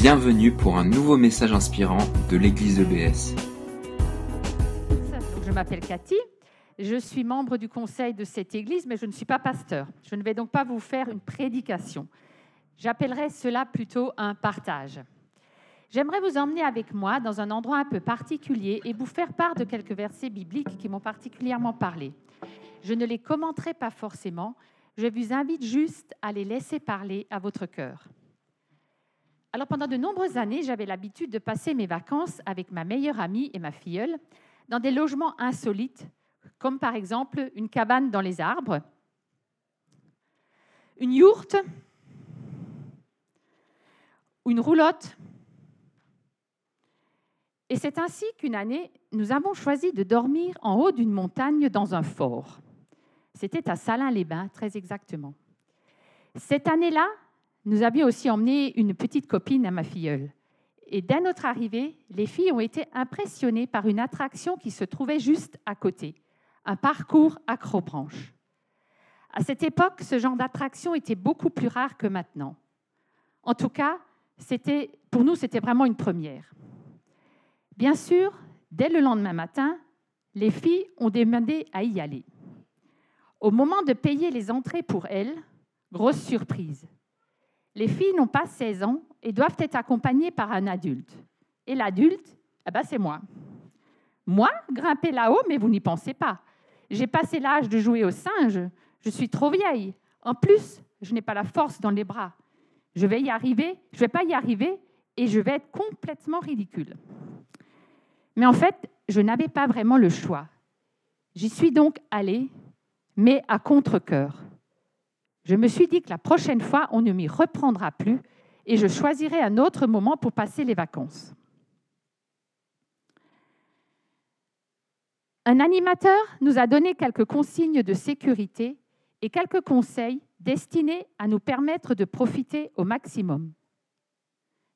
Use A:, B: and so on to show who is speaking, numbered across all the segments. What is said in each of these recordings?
A: Bienvenue pour un nouveau message inspirant de l'église EBS.
B: Je m'appelle Cathy, je suis membre du conseil de cette église, mais je ne suis pas pasteur. Je ne vais donc pas vous faire une prédication. J'appellerais cela plutôt un partage. J'aimerais vous emmener avec moi dans un endroit un peu particulier et vous faire part de quelques versets bibliques qui m'ont particulièrement parlé. Je ne les commenterai pas forcément, je vous invite juste à les laisser parler à votre cœur. Alors pendant de nombreuses années, j'avais l'habitude de passer mes vacances avec ma meilleure amie et ma filleule dans des logements insolites, comme par exemple une cabane dans les arbres, une yourte, ou une roulotte. Et c'est ainsi qu'une année, nous avons choisi de dormir en haut d'une montagne dans un fort. C'était à Salins-les-Bains, très exactement. Cette année-là, nous avions aussi emmené une petite copine à ma filleule. Et dès notre arrivée, les filles ont été impressionnées par une attraction qui se trouvait juste à côté, un parcours acrobranche. À cette époque, ce genre d'attraction était beaucoup plus rare que maintenant. En tout cas, pour nous, c'était vraiment une première. Bien sûr, dès le lendemain matin, les filles ont demandé à y aller. Au moment de payer les entrées pour elles, grosse surprise, les filles n'ont pas 16 ans et doivent être accompagnées par un adulte. Et l'adulte, eh ben c'est moi. Moi, grimper là-haut, mais vous n'y pensez pas. J'ai passé l'âge de jouer au singe, je suis trop vieille. En plus, je n'ai pas la force dans les bras. Je vais y arriver, je ne vais pas y arriver et je vais être complètement ridicule. Mais en fait, je n'avais pas vraiment le choix. J'y suis donc allée, mais à contre-coeur. Je me suis dit que la prochaine fois, on ne m'y reprendra plus et je choisirai un autre moment pour passer les vacances. Un animateur nous a donné quelques consignes de sécurité et quelques conseils destinés à nous permettre de profiter au maximum.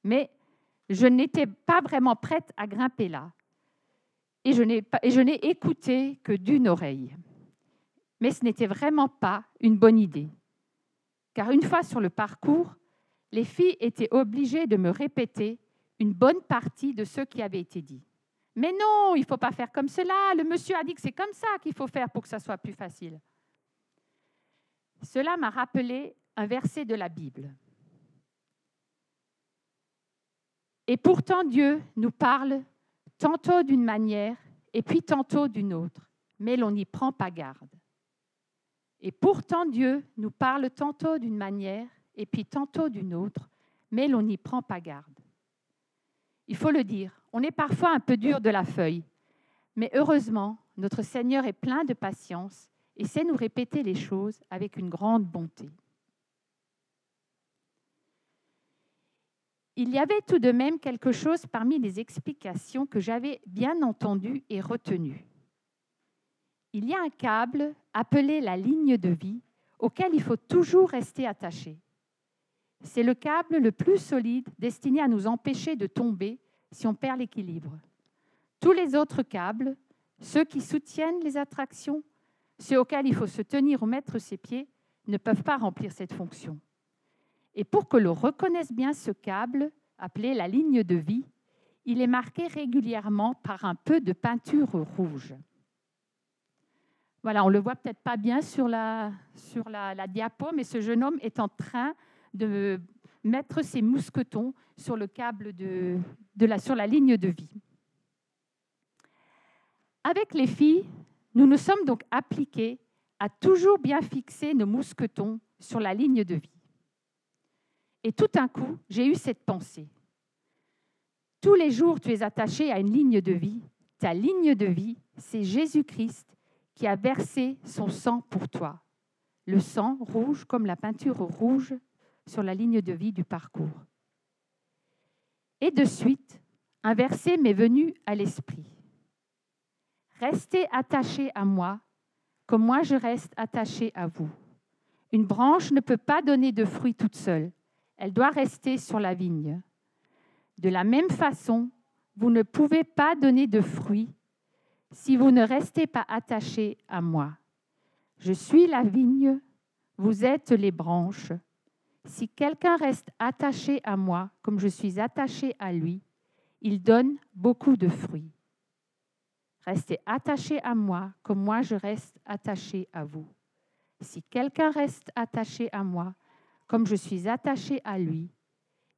B: Mais je n'étais pas vraiment prête à grimper là et je n'ai écouté que d'une oreille. Mais ce n'était vraiment pas une bonne idée car une fois sur le parcours, les filles étaient obligées de me répéter une bonne partie de ce qui avait été dit. Mais non, il ne faut pas faire comme cela. Le monsieur a dit que c'est comme ça qu'il faut faire pour que ça soit plus facile. Cela m'a rappelé un verset de la Bible. Et pourtant Dieu nous parle tantôt d'une manière et puis tantôt d'une autre, mais l'on n'y prend pas garde. Et pourtant, Dieu nous parle tantôt d'une manière et puis tantôt d'une autre, mais l'on n'y prend pas garde. Il faut le dire, on est parfois un peu dur de la feuille, mais heureusement, notre Seigneur est plein de patience et sait nous répéter les choses avec une grande bonté. Il y avait tout de même quelque chose parmi les explications que j'avais bien entendues et retenues il y a un câble appelé la ligne de vie auquel il faut toujours rester attaché. C'est le câble le plus solide destiné à nous empêcher de tomber si on perd l'équilibre. Tous les autres câbles, ceux qui soutiennent les attractions, ceux auxquels il faut se tenir ou mettre ses pieds, ne peuvent pas remplir cette fonction. Et pour que l'on reconnaisse bien ce câble, appelé la ligne de vie, il est marqué régulièrement par un peu de peinture rouge. Voilà, on le voit peut-être pas bien sur la, sur la, diapo, mais ce jeune homme est en train de mettre ses mousquetons sur le câble de, de la, sur la ligne de vie. Avec les filles, nous nous sommes donc appliqués à toujours bien fixer nos mousquetons sur la ligne de vie. Et tout d'un coup, j'ai eu cette pensée. Tous les jours, tu es attaché à une ligne de vie. Ta ligne de vie, c'est Jésus-Christ qui a versé son sang pour toi. Le sang rouge comme la peinture rouge sur la ligne de vie du parcours. Et de suite, un verset m'est venu à l'esprit. Restez attachés à moi, comme moi je reste attaché à vous. Une branche ne peut pas donner de fruits toute seule, elle doit rester sur la vigne. De la même façon, vous ne pouvez pas donner de fruits si vous ne restez pas attachés à moi. Je suis la vigne, vous êtes les branches. Si quelqu'un reste attaché à moi comme je suis attaché à lui, il donne beaucoup de fruits. Restez attaché à moi comme moi je reste attaché à vous. Si quelqu'un reste attaché à moi comme je suis attaché à lui,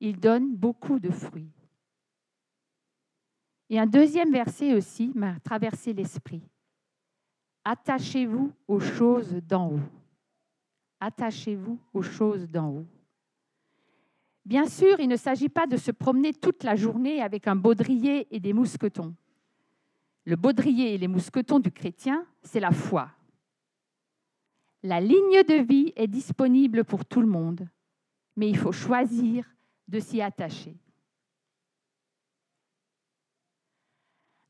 B: il donne beaucoup de fruits. Et un deuxième verset aussi m'a traversé l'esprit. Attachez-vous aux choses d'en haut. Attachez-vous aux choses d'en haut. Bien sûr, il ne s'agit pas de se promener toute la journée avec un baudrier et des mousquetons. Le baudrier et les mousquetons du chrétien, c'est la foi. La ligne de vie est disponible pour tout le monde, mais il faut choisir de s'y attacher.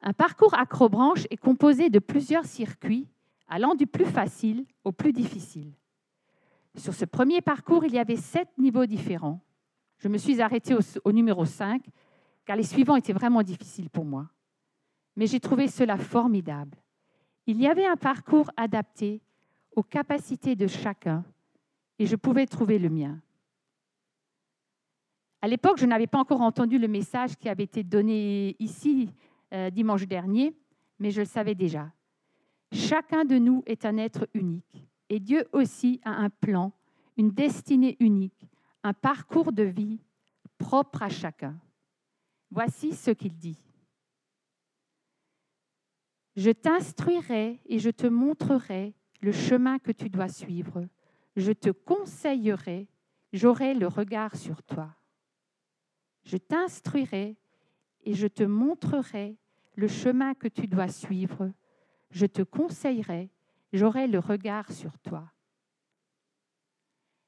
B: Un parcours acrobranche est composé de plusieurs circuits allant du plus facile au plus difficile. Sur ce premier parcours, il y avait sept niveaux différents. Je me suis arrêtée au, numéro 5, car les suivants étaient vraiment difficiles pour moi. Mais j'ai trouvé cela formidable. Il y avait un parcours adapté aux capacités de chacun, et je pouvais trouver le mien. À l'époque, je n'avais pas encore entendu le message qui avait été donné ici euh, dimanche dernier, mais je le savais déjà. Chacun de nous est un être unique et Dieu aussi a un plan, une destinée unique, un parcours de vie propre à chacun. Voici ce qu'il dit. Je t'instruirai et je te montrerai le chemin que tu dois suivre. Je te conseillerai, j'aurai le regard sur toi. Je t'instruirai et je te montrerai le chemin que tu dois suivre. Je te conseillerai, j'aurai le regard sur toi.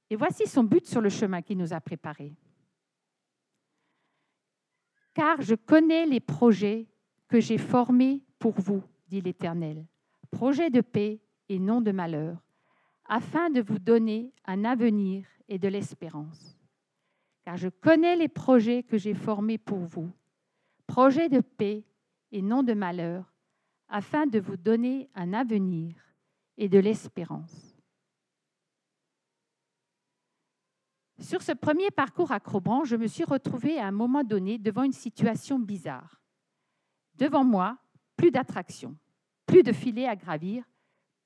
B: Et voici son but sur le chemin qu'il nous a préparé. Car je connais les projets que j'ai formés pour vous, dit l'Éternel, projets de paix et non de malheur, afin de vous donner un avenir et de l'espérance. Car je connais les projets que j'ai formés pour vous, projets de paix et non de malheur, afin de vous donner un avenir et de l'espérance. Sur ce premier parcours à je me suis retrouvée à un moment donné devant une situation bizarre. Devant moi, plus d'attractions, plus de filets à gravir,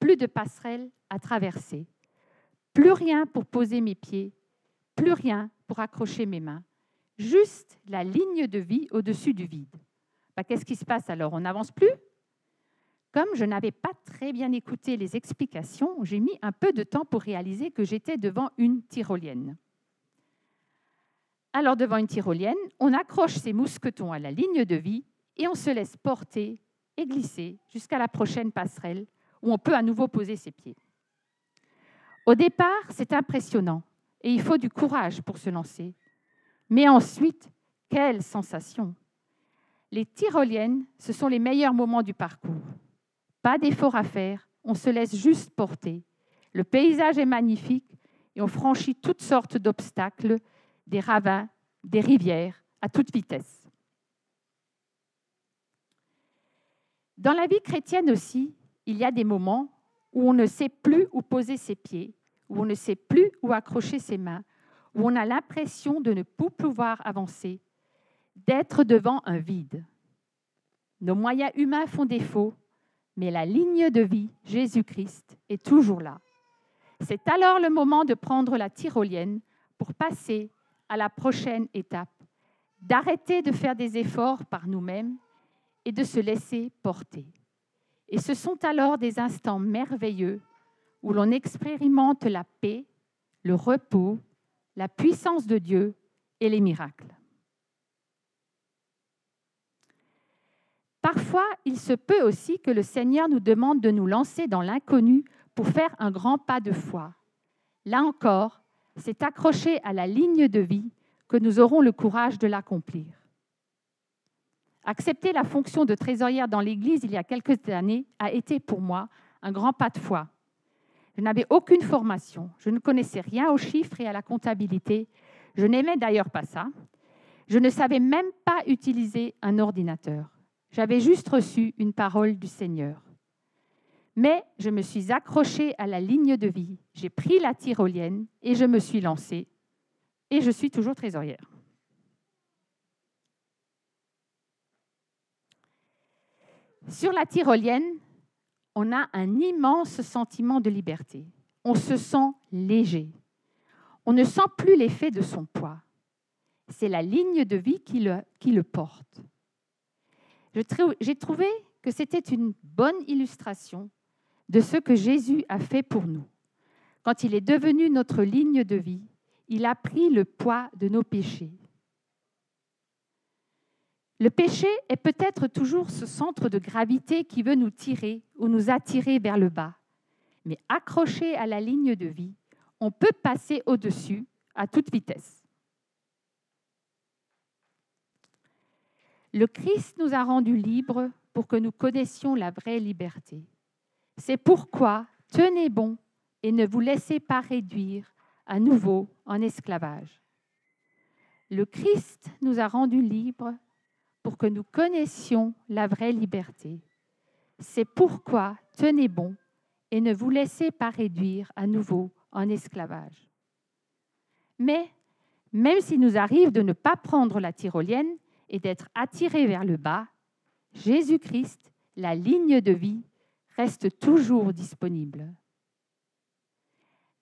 B: plus de passerelles à traverser, plus rien pour poser mes pieds, plus rien pour accrocher mes mains, juste la ligne de vie au-dessus du vide. Bah, qu'est-ce qui se passe alors? On n'avance plus? Comme je n'avais pas très bien écouté les explications, j'ai mis un peu de temps pour réaliser que j'étais devant une tyrolienne. Alors devant une tyrolienne, on accroche ses mousquetons à la ligne de vie et on se laisse porter et glisser jusqu'à la prochaine passerelle où on peut à nouveau poser ses pieds. Au départ, c'est impressionnant et il faut du courage pour se lancer. Mais ensuite, quelle sensation les tyroliennes, ce sont les meilleurs moments du parcours. Pas d'effort à faire, on se laisse juste porter. Le paysage est magnifique et on franchit toutes sortes d'obstacles, des ravins, des rivières, à toute vitesse. Dans la vie chrétienne aussi, il y a des moments où on ne sait plus où poser ses pieds, où on ne sait plus où accrocher ses mains, où on a l'impression de ne plus pouvoir avancer, d'être devant un vide. Nos moyens humains font défaut, mais la ligne de vie, Jésus-Christ, est toujours là. C'est alors le moment de prendre la tyrolienne pour passer à la prochaine étape, d'arrêter de faire des efforts par nous-mêmes et de se laisser porter. Et ce sont alors des instants merveilleux où l'on expérimente la paix, le repos, la puissance de Dieu et les miracles. Parfois, il se peut aussi que le Seigneur nous demande de nous lancer dans l'inconnu pour faire un grand pas de foi. Là encore, c'est accroché à la ligne de vie que nous aurons le courage de l'accomplir. Accepter la fonction de trésorière dans l'Église il y a quelques années a été pour moi un grand pas de foi. Je n'avais aucune formation, je ne connaissais rien aux chiffres et à la comptabilité, je n'aimais d'ailleurs pas ça, je ne savais même pas utiliser un ordinateur. J'avais juste reçu une parole du Seigneur. Mais je me suis accrochée à la ligne de vie, j'ai pris la tyrolienne et je me suis lancée. et je suis toujours trésorière. Sur la tyrolienne, on a un immense sentiment de liberté. On se sent léger. On ne sent plus l'effet de son poids. C'est la ligne de vie qui le, qui le porte. J'ai trouvé que c'était une bonne illustration de ce que Jésus a fait pour nous. Quand il est devenu notre ligne de vie, il a pris le poids de nos péchés. Le péché est peut-être toujours ce centre de gravité qui veut nous tirer ou nous attirer vers le bas. Mais accroché à la ligne de vie, on peut passer au-dessus à toute vitesse. Le Christ nous a rendus libres pour que nous connaissions la vraie liberté. C'est pourquoi tenez bon et ne vous laissez pas réduire à nouveau en esclavage. Le Christ nous a rendus libres pour que nous connaissions la vraie liberté. C'est pourquoi tenez bon et ne vous laissez pas réduire à nouveau en esclavage. Mais même s'il nous arrive de ne pas prendre la tyrolienne et d'être attirés vers le bas, Jésus-Christ, la ligne de vie, reste toujours disponible.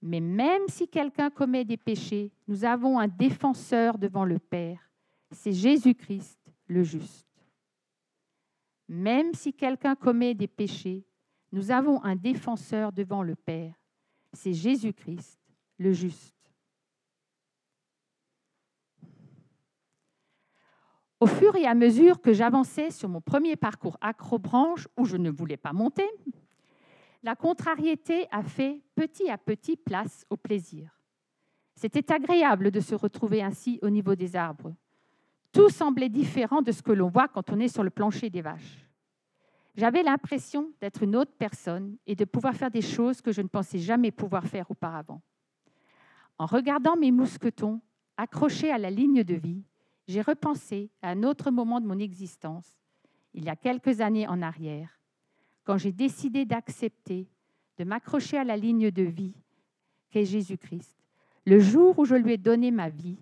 B: Mais même si quelqu'un commet des péchés, nous avons un défenseur devant le Père, c'est Jésus-Christ le juste. Même si quelqu'un commet des péchés, nous avons un défenseur devant le Père, c'est Jésus-Christ, le juste. Au fur et à mesure que j'avançais sur mon premier parcours acrobranche où je ne voulais pas monter, la contrariété a fait petit à petit place au plaisir. C'était agréable de se retrouver ainsi au niveau des arbres, tout semblait différent de ce que l'on voit quand on est sur le plancher des vaches. J'avais l'impression d'être une autre personne et de pouvoir faire des choses que je ne pensais jamais pouvoir faire auparavant. En regardant mes mousquetons accrochés à la ligne de vie, j'ai repensé à un autre moment de mon existence, il y a quelques années en arrière, quand j'ai décidé d'accepter de m'accrocher à la ligne de vie qu'est Jésus-Christ, le jour où je lui ai donné ma vie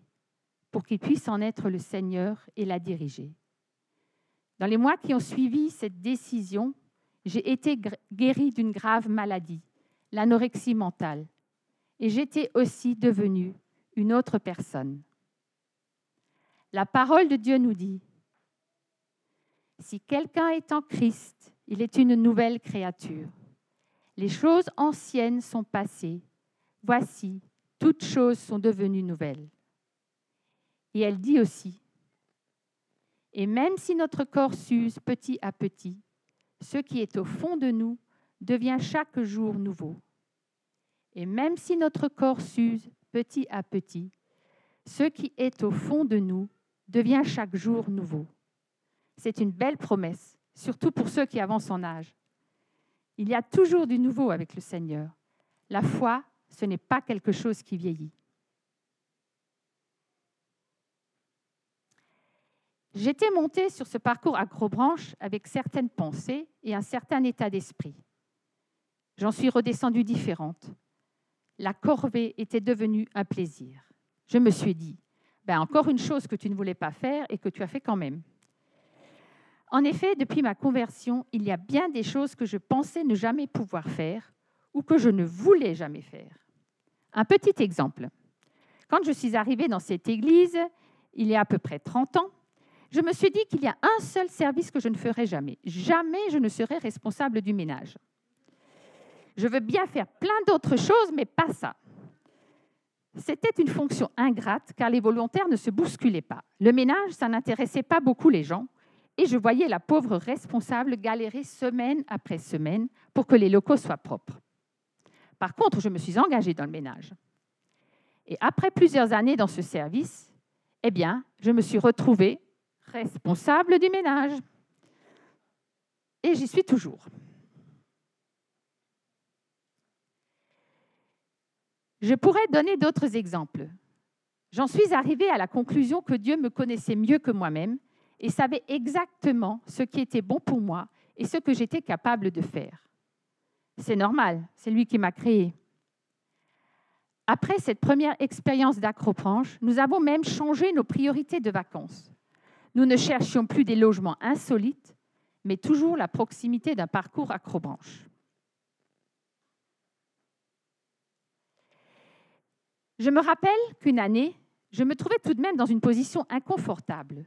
B: pour qu'il puisse en être le Seigneur et la diriger. Dans les mois qui ont suivi cette décision, j'ai été guérie d'une grave maladie, l'anorexie mentale, et j'étais aussi devenue une autre personne. La parole de Dieu nous dit, si quelqu'un est en Christ, il est une nouvelle créature. Les choses anciennes sont passées. Voici, toutes choses sont devenues nouvelles. Et elle dit aussi, et même si notre corps s'use petit à petit, ce qui est au fond de nous devient chaque jour nouveau. Et même si notre corps s'use petit à petit, ce qui est au fond de nous devient chaque jour nouveau. C'est une belle promesse, surtout pour ceux qui avancent en âge. Il y a toujours du nouveau avec le Seigneur. La foi, ce n'est pas quelque chose qui vieillit. J'étais montée sur ce parcours acrobranche avec certaines pensées et un certain état d'esprit. J'en suis redescendue différente. La corvée était devenue un plaisir. Je me suis dit, ben encore une chose que tu ne voulais pas faire et que tu as fait quand même. En effet, depuis ma conversion, il y a bien des choses que je pensais ne jamais pouvoir faire ou que je ne voulais jamais faire. Un petit exemple. Quand je suis arrivée dans cette église, il y a à peu près 30 ans, je me suis dit qu'il y a un seul service que je ne ferai jamais. Jamais je ne serai responsable du ménage. Je veux bien faire plein d'autres choses, mais pas ça. C'était une fonction ingrate car les volontaires ne se bousculaient pas. Le ménage, ça n'intéressait pas beaucoup les gens et je voyais la pauvre responsable galérer semaine après semaine pour que les locaux soient propres. Par contre, je me suis engagée dans le ménage. Et après plusieurs années dans ce service, eh bien, je me suis retrouvée responsable du ménage. Et j'y suis toujours. Je pourrais donner d'autres exemples. J'en suis arrivée à la conclusion que Dieu me connaissait mieux que moi-même et savait exactement ce qui était bon pour moi et ce que j'étais capable de faire. C'est normal, c'est lui qui m'a créé. Après cette première expérience d'acropranche, nous avons même changé nos priorités de vacances. Nous ne cherchions plus des logements insolites, mais toujours la proximité d'un parcours acrobranche. Je me rappelle qu'une année, je me trouvais tout de même dans une position inconfortable.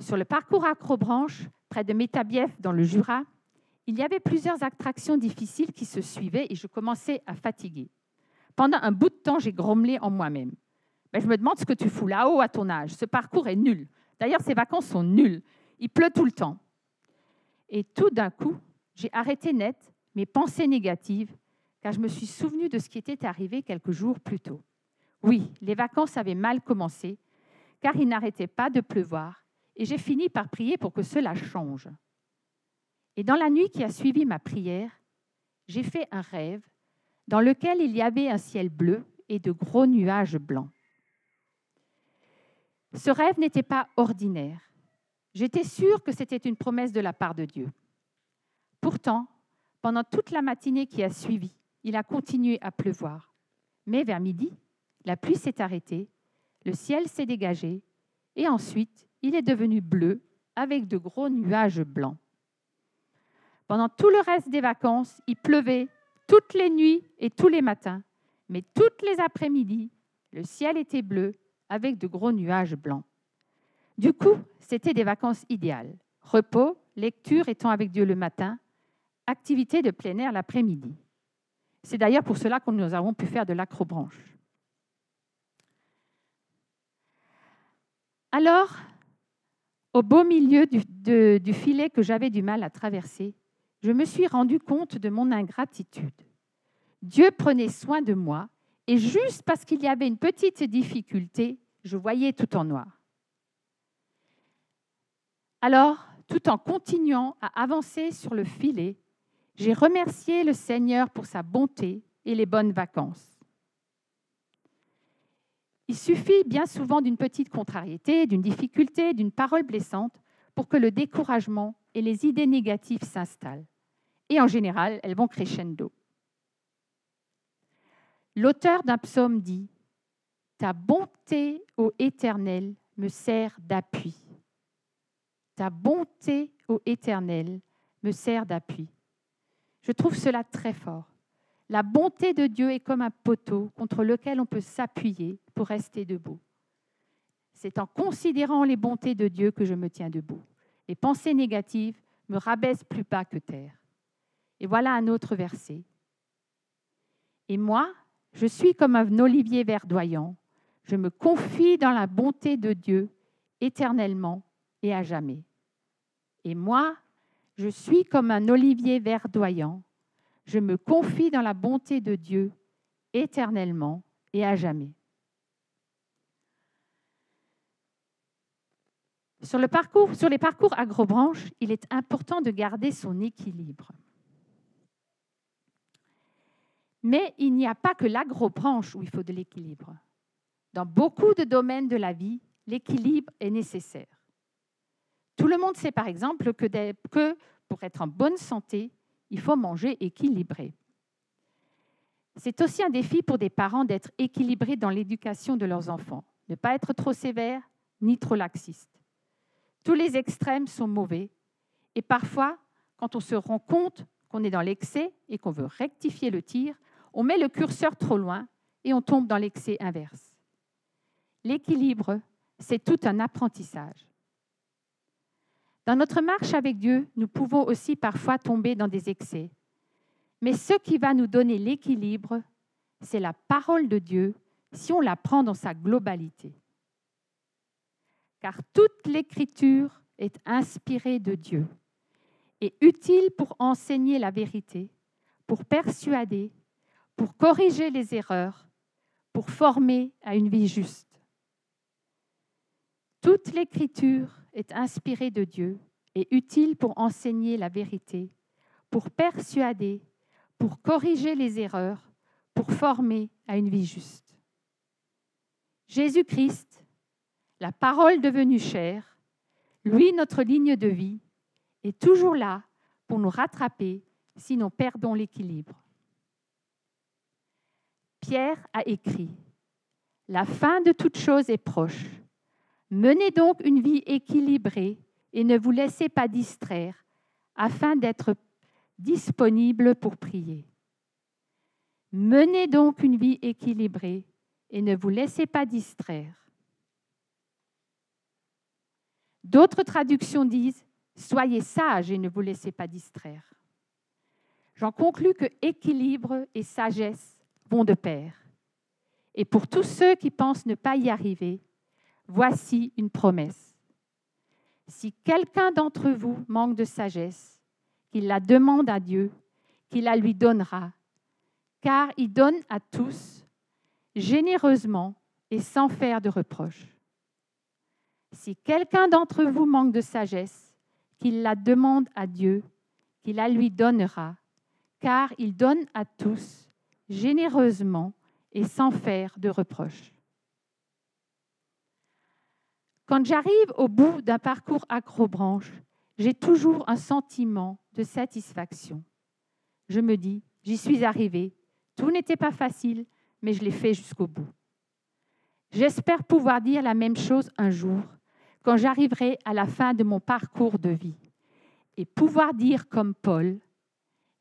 B: Sur le parcours acrobranche, près de Métabief dans le Jura, il y avait plusieurs attractions difficiles qui se suivaient et je commençais à fatiguer. Pendant un bout de temps, j'ai grommelé en moi-même. Mais je me demande ce que tu fous là-haut à ton âge. Ce parcours est nul. D'ailleurs, ces vacances sont nulles. Il pleut tout le temps. Et tout d'un coup, j'ai arrêté net mes pensées négatives car je me suis souvenu de ce qui était arrivé quelques jours plus tôt. Oui, les vacances avaient mal commencé car il n'arrêtait pas de pleuvoir et j'ai fini par prier pour que cela change. Et dans la nuit qui a suivi ma prière, j'ai fait un rêve dans lequel il y avait un ciel bleu et de gros nuages blancs. Ce rêve n'était pas ordinaire. J'étais sûre que c'était une promesse de la part de Dieu. Pourtant, pendant toute la matinée qui a suivi, il a continué à pleuvoir. Mais vers midi, la pluie s'est arrêtée, le ciel s'est dégagé, et ensuite il est devenu bleu avec de gros nuages blancs. Pendant tout le reste des vacances, il pleuvait toutes les nuits et tous les matins, mais toutes les après-midi, le ciel était bleu avec de gros nuages blancs. Du coup, c'était des vacances idéales. Repos, lecture étant avec Dieu le matin, activité de plein air l'après-midi. C'est d'ailleurs pour cela que nous avons pu faire de l'acrobranche. Alors, au beau milieu du, du filet que j'avais du mal à traverser, je me suis rendu compte de mon ingratitude. Dieu prenait soin de moi et juste parce qu'il y avait une petite difficulté, je voyais tout en noir. Alors, tout en continuant à avancer sur le filet, j'ai remercié le Seigneur pour sa bonté et les bonnes vacances. Il suffit bien souvent d'une petite contrariété, d'une difficulté, d'une parole blessante pour que le découragement et les idées négatives s'installent. Et en général, elles vont crescendo. L'auteur d'un psaume dit Ta bonté, ô Éternel, me sert d'appui. Ta bonté, ô Éternel, me sert d'appui. Je trouve cela très fort. La bonté de Dieu est comme un poteau contre lequel on peut s'appuyer pour rester debout. C'est en considérant les bontés de Dieu que je me tiens debout. Les pensées négatives me rabaissent plus bas que terre. Et voilà un autre verset. Et moi, je suis comme un olivier verdoyant. Je me confie dans la bonté de Dieu éternellement et à jamais. Et moi, je suis comme un olivier verdoyant. Je me confie dans la bonté de Dieu éternellement et à jamais. Sur, le parcours, sur les parcours agrobranches, il est important de garder son équilibre. Mais il n'y a pas que l'agro-branche où il faut de l'équilibre. Dans beaucoup de domaines de la vie, l'équilibre est nécessaire. Tout le monde sait par exemple que, pour être en bonne santé, il faut manger équilibré. C'est aussi un défi pour des parents d'être équilibrés dans l'éducation de leurs enfants, ne pas être trop sévère ni trop laxiste. Tous les extrêmes sont mauvais et parfois, quand on se rend compte qu'on est dans l'excès et qu'on veut rectifier le tir, on met le curseur trop loin et on tombe dans l'excès inverse. L'équilibre, c'est tout un apprentissage. Dans notre marche avec Dieu, nous pouvons aussi parfois tomber dans des excès. Mais ce qui va nous donner l'équilibre, c'est la parole de Dieu si on la prend dans sa globalité. Car toute l'écriture est inspirée de Dieu et utile pour enseigner la vérité, pour persuader, pour corriger les erreurs, pour former à une vie juste. Toute l'écriture est inspirée de Dieu et utile pour enseigner la vérité, pour persuader, pour corriger les erreurs, pour former à une vie juste. Jésus-Christ, la parole devenue chair, lui notre ligne de vie, est toujours là pour nous rattraper si nous perdons l'équilibre. Pierre a écrit, La fin de toute chose est proche. Menez donc une vie équilibrée et ne vous laissez pas distraire afin d'être disponible pour prier. Menez donc une vie équilibrée et ne vous laissez pas distraire. D'autres traductions disent Soyez sages et ne vous laissez pas distraire. J'en conclus que équilibre et sagesse vont de pair. Et pour tous ceux qui pensent ne pas y arriver, voici une promesse. Si quelqu'un d'entre vous manque de sagesse, qu'il la demande à Dieu, qu'il la lui donnera, car il donne à tous généreusement et sans faire de reproche. Si quelqu'un d'entre vous manque de sagesse, qu'il la demande à Dieu, qu'il la lui donnera, car il donne à tous généreusement et sans faire de reproche. Quand j'arrive au bout d'un parcours acrobranche, j'ai toujours un sentiment de satisfaction. Je me dis, j'y suis arrivé, tout n'était pas facile, mais je l'ai fait jusqu'au bout. J'espère pouvoir dire la même chose un jour, quand j'arriverai à la fin de mon parcours de vie, et pouvoir dire comme Paul,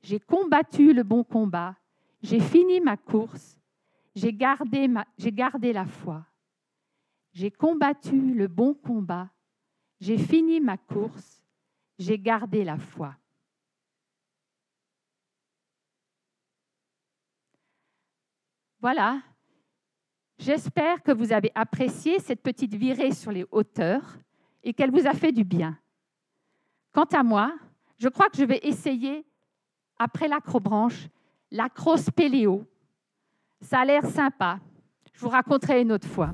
B: j'ai combattu le bon combat, j'ai fini ma course, j'ai gardé, gardé la foi. J'ai combattu le bon combat, j'ai fini ma course, j'ai gardé la foi. Voilà, j'espère que vous avez apprécié cette petite virée sur les hauteurs et qu'elle vous a fait du bien. Quant à moi, je crois que je vais essayer, après l'acrobranche, l'acrospéléo. Ça a l'air sympa. Je vous raconterai une autre fois.